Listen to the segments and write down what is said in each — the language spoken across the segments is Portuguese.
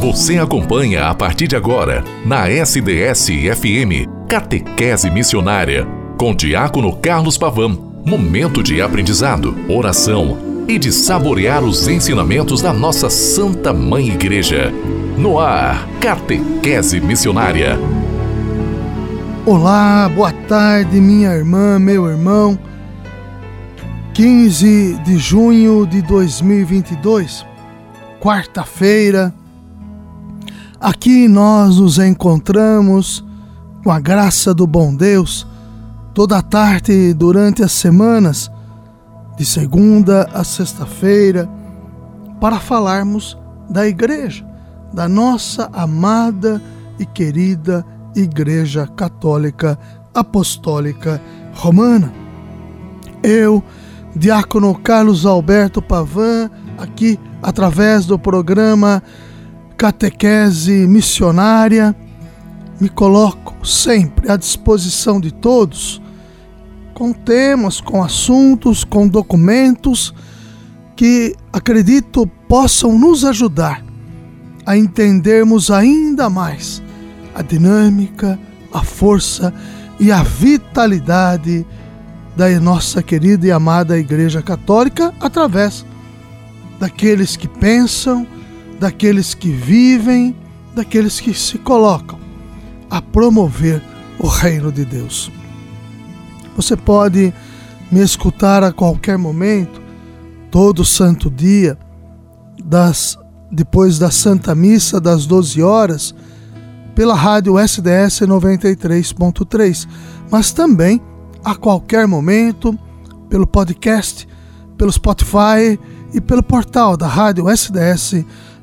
Você acompanha a partir de agora, na SDS-FM, Catequese Missionária, com Diácono Carlos Pavão. Momento de aprendizado, oração e de saborear os ensinamentos da nossa Santa Mãe Igreja. No ar, Catequese Missionária. Olá, boa tarde, minha irmã, meu irmão. 15 de junho de 2022, quarta-feira. Aqui nós nos encontramos com a graça do bom Deus toda tarde durante as semanas, de segunda a sexta-feira, para falarmos da igreja, da nossa amada e querida Igreja Católica Apostólica Romana. Eu, Diácono Carlos Alberto Pavan, aqui através do programa Catequese Missionária, me coloco sempre à disposição de todos com temas, com assuntos, com documentos que acredito possam nos ajudar a entendermos ainda mais a dinâmica, a força e a vitalidade da nossa querida e amada Igreja Católica através daqueles que pensam, daqueles que vivem, daqueles que se colocam a promover o reino de Deus. Você pode me escutar a qualquer momento, todo santo dia, das depois da Santa Missa das 12 horas, pela rádio SDS 93.3, mas também a qualquer momento pelo podcast, pelo Spotify e pelo portal da rádio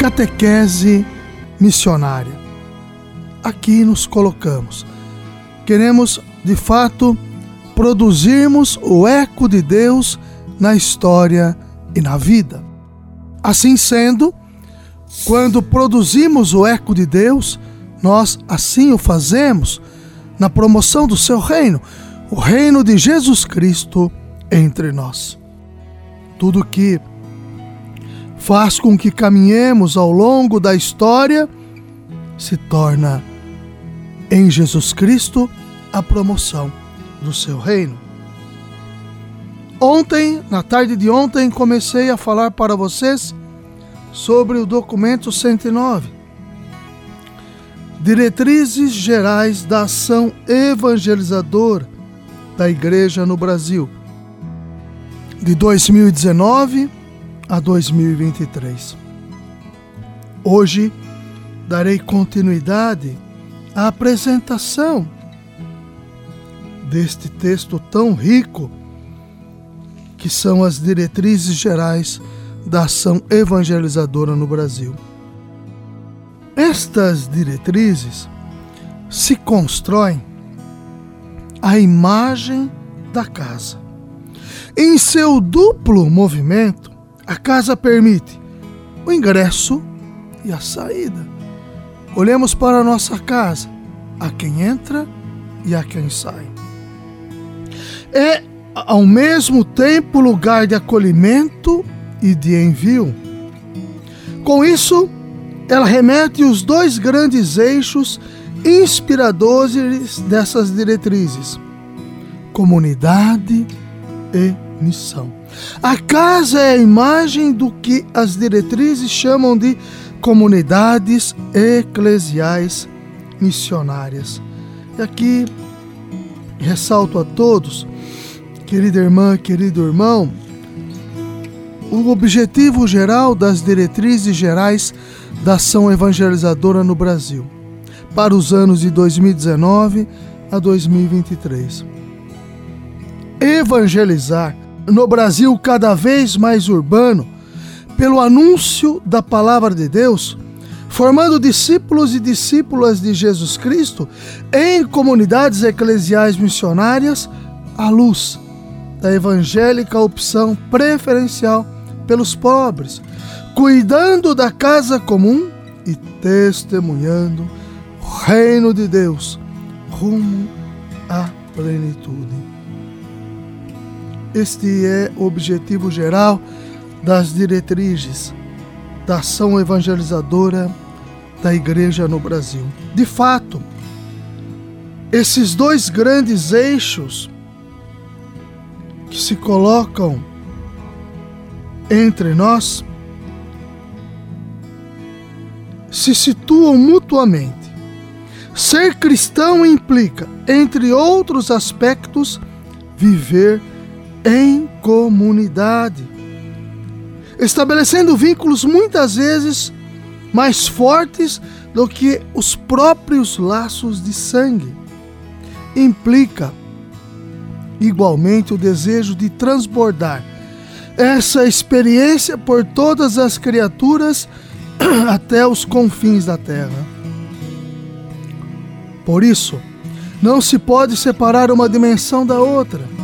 catequese missionária. Aqui nos colocamos. Queremos, de fato, produzirmos o eco de Deus na história e na vida. Assim sendo, quando produzimos o eco de Deus, nós assim o fazemos na promoção do seu reino, o reino de Jesus Cristo entre nós. Tudo que faz com que caminhemos ao longo da história se torna em Jesus Cristo a promoção do seu reino. Ontem, na tarde de ontem, comecei a falar para vocês sobre o documento 109, Diretrizes Gerais da Ação Evangelizadora da Igreja no Brasil, de 2019 a 2023. Hoje darei continuidade à apresentação deste texto tão rico que são as diretrizes gerais da ação evangelizadora no Brasil. Estas diretrizes se constroem a imagem da casa. Em seu duplo movimento, a casa permite o ingresso e a saída. Olhemos para a nossa casa, a quem entra e a quem sai. É ao mesmo tempo lugar de acolhimento e de envio. Com isso, ela remete os dois grandes eixos inspiradores dessas diretrizes: comunidade e missão. A casa é a imagem do que as diretrizes chamam de comunidades eclesiais missionárias. E aqui ressalto a todos, querida irmã, querido irmão, o objetivo geral das diretrizes gerais da ação evangelizadora no Brasil, para os anos de 2019 a 2023. Evangelizar no Brasil cada vez mais urbano, pelo anúncio da palavra de Deus, formando discípulos e discípulas de Jesus Cristo em comunidades eclesiais missionárias à luz da evangélica opção preferencial pelos pobres, cuidando da casa comum e testemunhando o reino de Deus rumo à plenitude. Este é o objetivo geral das diretrizes da ação evangelizadora da Igreja no Brasil. De fato, esses dois grandes eixos que se colocam entre nós se situam mutuamente. Ser cristão implica, entre outros aspectos, viver em comunidade, estabelecendo vínculos muitas vezes mais fortes do que os próprios laços de sangue. Implica, igualmente, o desejo de transbordar essa experiência por todas as criaturas até os confins da terra. Por isso, não se pode separar uma dimensão da outra.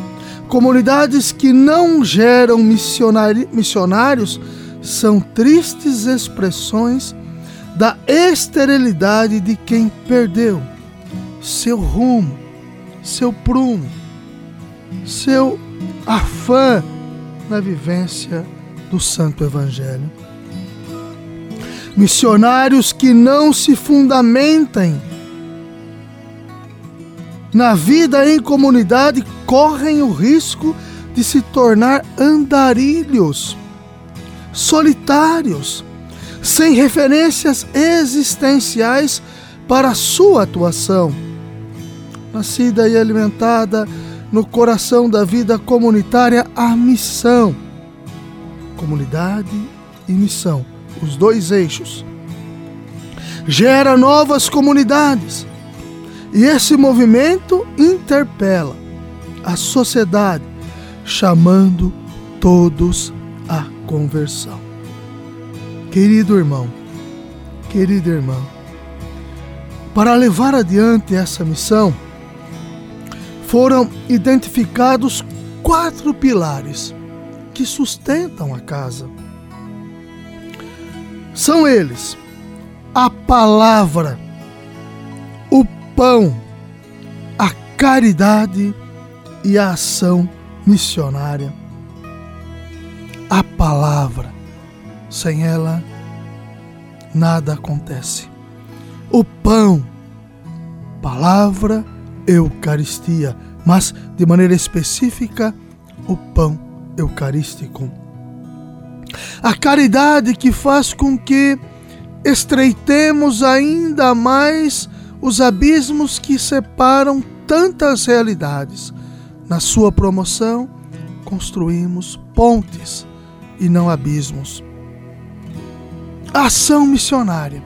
Comunidades que não geram missionários são tristes expressões da esterilidade de quem perdeu seu rumo, seu prumo, seu afã na vivência do Santo Evangelho. Missionários que não se fundamentem na vida em comunidade correm o risco de se tornar andarilhos, solitários, sem referências existenciais para sua atuação. Nascida e alimentada no coração da vida comunitária a missão. Comunidade e missão, os dois eixos. Gera novas comunidades. E esse movimento interpela a sociedade, chamando todos à conversão. Querido irmão, querida irmã, para levar adiante essa missão, foram identificados quatro pilares que sustentam a casa. São eles: a palavra, pão, a caridade e a ação missionária. A palavra, sem ela, nada acontece. O pão, palavra, Eucaristia, mas de maneira específica, o pão eucarístico. A caridade que faz com que estreitemos ainda mais os abismos que separam tantas realidades. Na sua promoção, construímos pontes e não abismos. Ação missionária,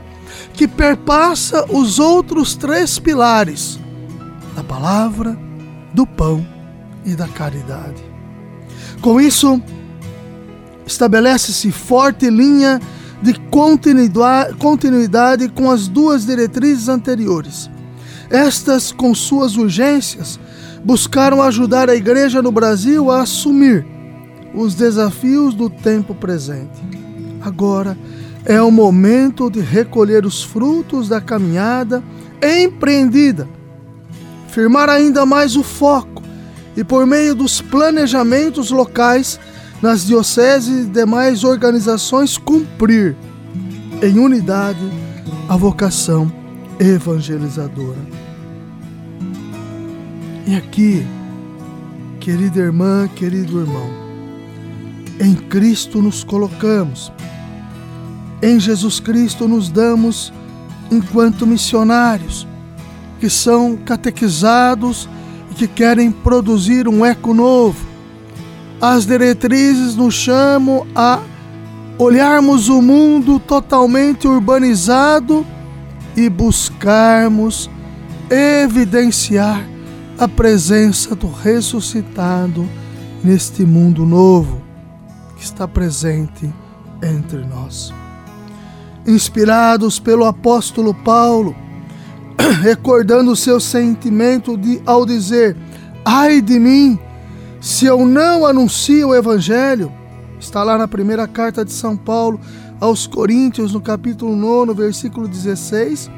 que perpassa os outros três pilares da palavra, do pão e da caridade. Com isso, estabelece-se forte linha de continuidade com as duas diretrizes anteriores. Estas, com suas urgências, buscaram ajudar a Igreja no Brasil a assumir os desafios do tempo presente. Agora é o momento de recolher os frutos da caminhada empreendida, firmar ainda mais o foco e, por meio dos planejamentos locais, nas dioceses e demais organizações cumprir em unidade a vocação evangelizadora. E aqui, querida irmã, querido irmão, em Cristo nos colocamos, em Jesus Cristo nos damos enquanto missionários que são catequizados e que querem produzir um eco novo as diretrizes nos chamam a olharmos o mundo totalmente urbanizado e buscarmos evidenciar a presença do ressuscitado neste mundo novo que está presente entre nós. Inspirados pelo apóstolo Paulo, recordando seu sentimento de ao dizer: "Ai de mim, se eu não anuncio o Evangelho, está lá na primeira carta de São Paulo aos Coríntios, no capítulo 9, versículo 16,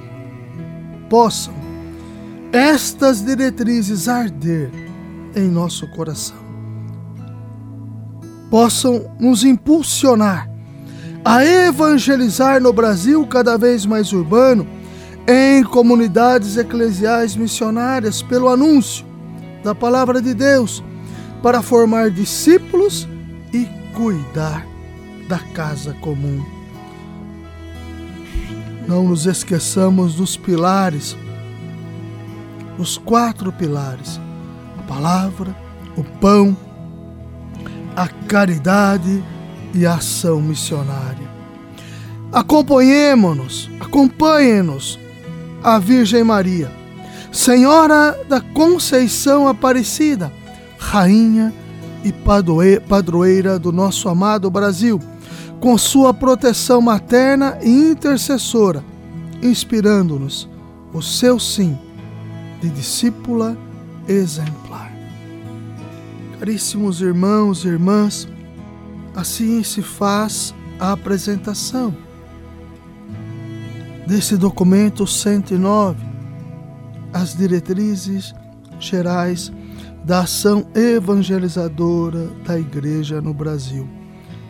possam estas diretrizes arder em nosso coração, possam nos impulsionar a evangelizar no Brasil cada vez mais urbano, em comunidades eclesiais missionárias, pelo anúncio da palavra de Deus para formar discípulos e cuidar da casa comum. Não nos esqueçamos dos pilares, os quatro pilares: a palavra, o pão, a caridade e a ação missionária. Acompanhemos-nos, acompanhem-nos a Virgem Maria, Senhora da Conceição Aparecida rainha e padroeira do nosso amado Brasil, com sua proteção materna e intercessora, inspirando-nos o seu sim de discípula exemplar. Caríssimos irmãos e irmãs, assim se faz a apresentação desse documento 109, as diretrizes gerais da ação evangelizadora da Igreja no Brasil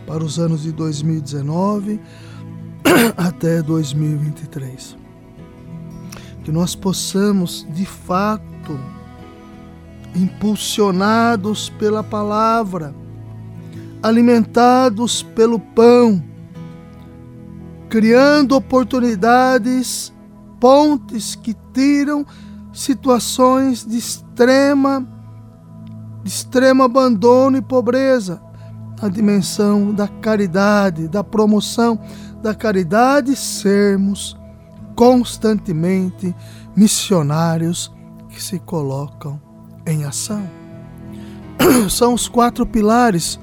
para os anos de 2019 até 2023. Que nós possamos, de fato, impulsionados pela palavra, alimentados pelo pão, criando oportunidades, pontes que tiram situações de extrema de extremo abandono e pobreza, a dimensão da caridade, da promoção da caridade, sermos constantemente missionários que se colocam em ação. São os quatro pilares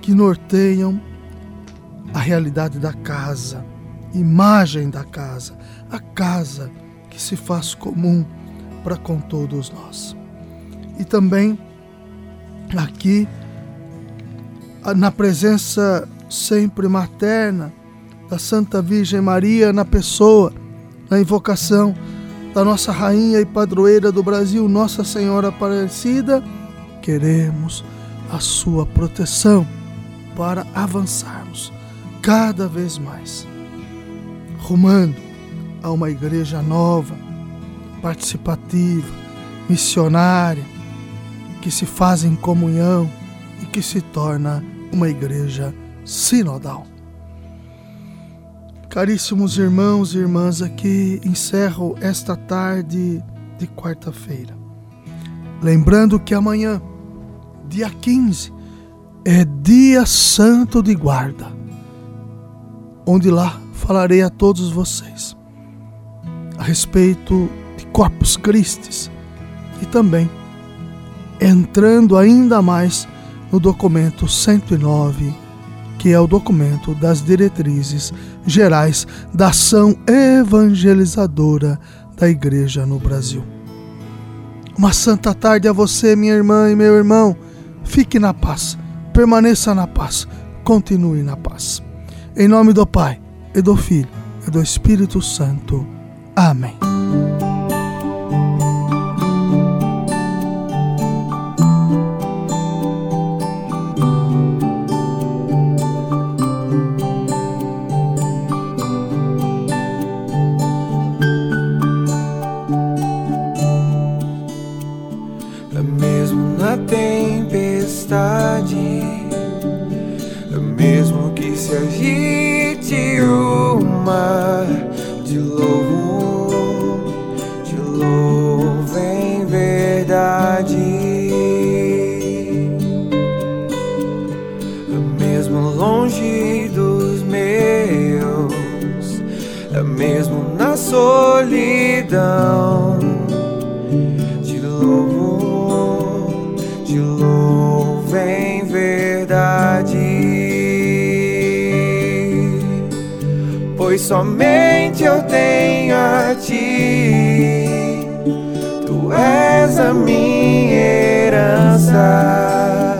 que norteiam a realidade da casa imagem da casa, a casa que se faz comum para com todos nós. E também aqui na presença sempre materna da Santa Virgem Maria na pessoa, na invocação da nossa rainha e padroeira do Brasil, Nossa Senhora Aparecida, queremos a sua proteção para avançarmos cada vez mais, rumando a uma igreja nova, participativa, missionária, que se faz em comunhão e que se torna uma igreja sinodal. Caríssimos irmãos e irmãs, aqui encerro esta tarde de quarta-feira. Lembrando que amanhã, dia 15, é dia santo de guarda, onde lá falarei a todos vocês a respeito de Corpus Christi e também entrando ainda mais no documento 109 que é o documento das diretrizes gerais da ação evangelizadora da Igreja no Brasil. Uma santa tarde a você, minha irmã e meu irmão. Fique na paz, permaneça na paz, continue na paz. Em nome do Pai, e do Filho, e do Espírito Santo. Amém. Somente eu tenho a ti. Tu és a minha herança.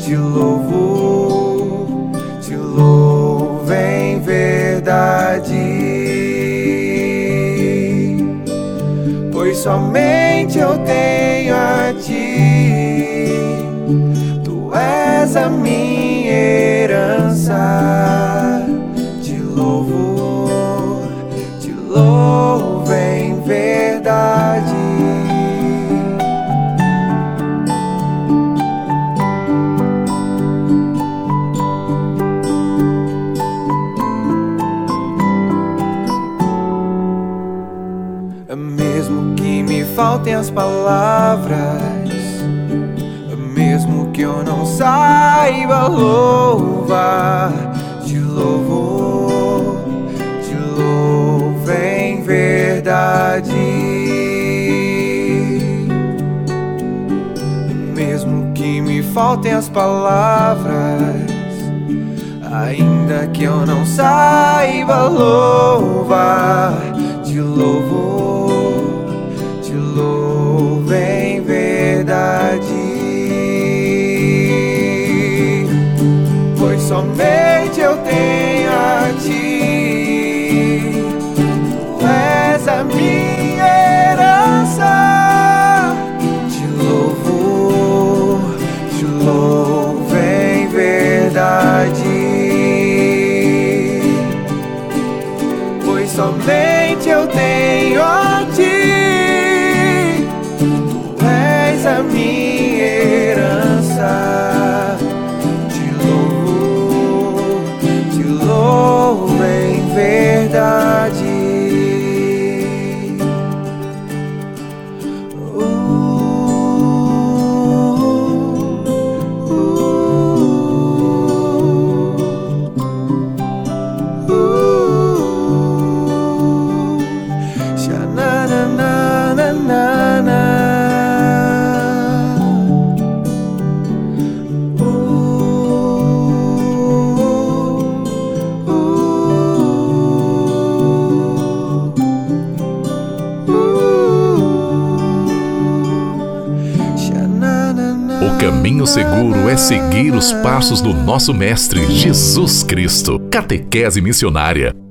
Te louvo, te louvo em verdade. somente eu tenho a ti. Tu és a minha herança. Palavras, mesmo que eu não saiba louvar, te louvo, te louvo em verdade. Mesmo que me faltem as palavras, ainda que eu não saiba louvar, te louvo somente eu tenho seguir os passos do nosso Mestre Jesus Cristo. Catequese Missionária